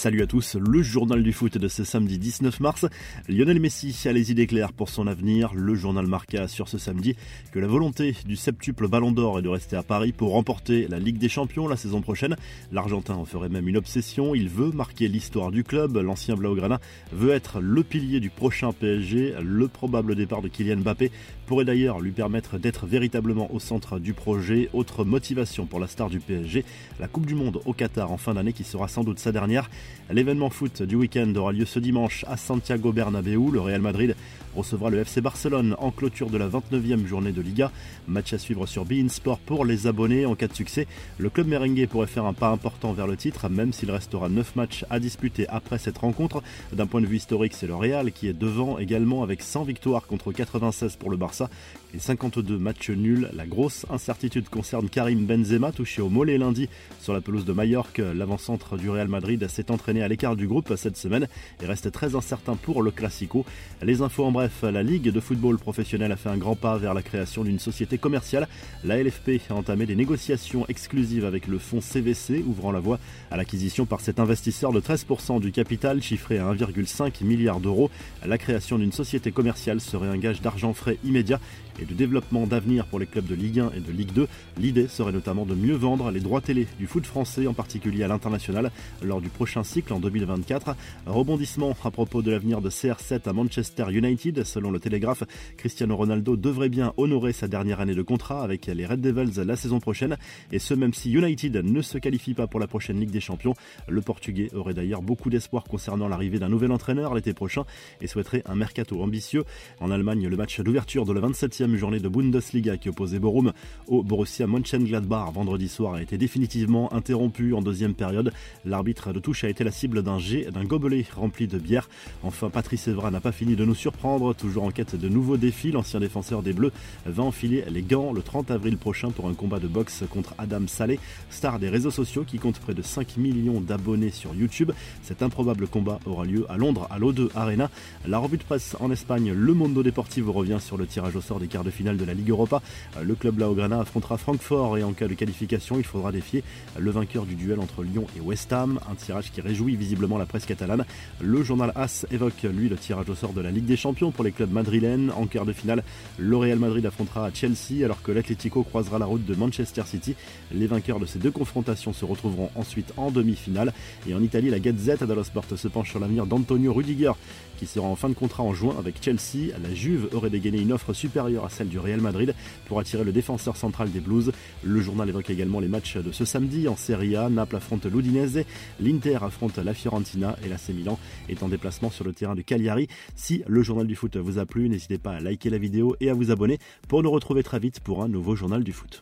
Salut à tous, le journal du foot de ce samedi 19 mars. Lionel Messi a les idées claires pour son avenir. Le journal marqua sur ce samedi que la volonté du septuple Ballon d'Or est de rester à Paris pour remporter la Ligue des Champions la saison prochaine. L'Argentin en ferait même une obsession. Il veut marquer l'histoire du club. L'ancien Blaugrana veut être le pilier du prochain PSG. Le probable départ de Kylian Mbappé pourrait d'ailleurs lui permettre d'être véritablement au centre du projet. Autre motivation pour la star du PSG, la Coupe du Monde au Qatar en fin d'année qui sera sans doute sa dernière. L'événement foot du week-end aura lieu ce dimanche à Santiago Bernabéu. Le Real Madrid recevra le FC Barcelone en clôture de la 29e journée de Liga. Match à suivre sur Bein Sport pour les abonnés. En cas de succès, le club merengue pourrait faire un pas important vers le titre, même s'il restera 9 matchs à disputer après cette rencontre. D'un point de vue historique, c'est le Real qui est devant également avec 100 victoires contre 96 pour le Barça et 52 matchs nuls. La grosse incertitude concerne Karim Benzema, touché au mollet lundi sur la pelouse de Majorque. L'avant-centre du Real Madrid s'est entraîné à l'écart du groupe cette semaine et reste très incertain pour le Classico. Les infos en bref, la Ligue de football professionnel a fait un grand pas vers la création d'une société commerciale. La LFP a entamé des négociations exclusives avec le fonds CVC, ouvrant la voie à l'acquisition par cet investisseur de 13% du capital chiffré à 1,5 milliard d'euros. La création d'une société commerciale serait un gage d'argent frais immédiat et de développement d'avenir pour les clubs de Ligue 1 et de Ligue 2. L'idée serait notamment de mieux vendre les droits télé du foot français, en particulier à l'international, lors du prochain cycle en 2024. Rebondissement à propos de l'avenir de CR7 à Manchester United. Selon le Télégraphe, Cristiano Ronaldo devrait bien honorer sa dernière année de contrat avec les Red Devils la saison prochaine, et ce même si United ne se qualifie pas pour la prochaine Ligue des Champions. Le Portugais aurait d'ailleurs beaucoup d'espoir concernant l'arrivée d'un nouvel entraîneur l'été prochain et souhaiterait un mercato ambitieux. En Allemagne, le match d'ouverture de la 27e journée de Bundesliga qui opposait Borum au Borussia Mönchengladbach vendredi soir a été définitivement interrompu en deuxième période. L'arbitre de touche a été la cible d'un jet d'un gobelet rempli de bière. Enfin, Patrice Evra n'a pas fini de nous surprendre. Toujours en quête de nouveaux défis, l'ancien défenseur des Bleus va enfiler les gants le 30 avril prochain pour un combat de boxe contre Adam Saleh, star des réseaux sociaux qui compte près de 5 millions d'abonnés sur YouTube. Cet improbable combat aura lieu à Londres, à l'O2 Arena. La revue de presse en Espagne, Le Mondo Deportivo revient sur le tirage au sort des quarts de finale de la Ligue Europa. Le club Laograna affrontera Francfort et en cas de qualification, il faudra défier le vainqueur du duel entre Lyon et West Ham. Un tirage qui réjouit visiblement la presse catalane. Le journal AS évoque, lui, le tirage au sort de la Ligue des Champions pour les clubs madrilènes. En quart de finale, le Real Madrid affrontera Chelsea alors que l'Atlético croisera la route de Manchester City. Les vainqueurs de ces deux confrontations se retrouveront ensuite en demi-finale. Et en Italie, la Gazette dello Sport se penche sur l'avenir d'Antonio Rudiger qui sera en fin de contrat en juin avec Chelsea. La Juve aurait dégainé une offre supérieure à celle du Real Madrid pour attirer le défenseur central des Blues. Le journal évoque également les matchs de ce samedi en Serie A. Naples affronte l'Udinese, l'Inter affronte la Fiorentina et l'AC Milan est en déplacement sur le terrain de Cagliari. Si le journal du foot vous a plu, n'hésitez pas à liker la vidéo et à vous abonner pour nous retrouver très vite pour un nouveau journal du foot.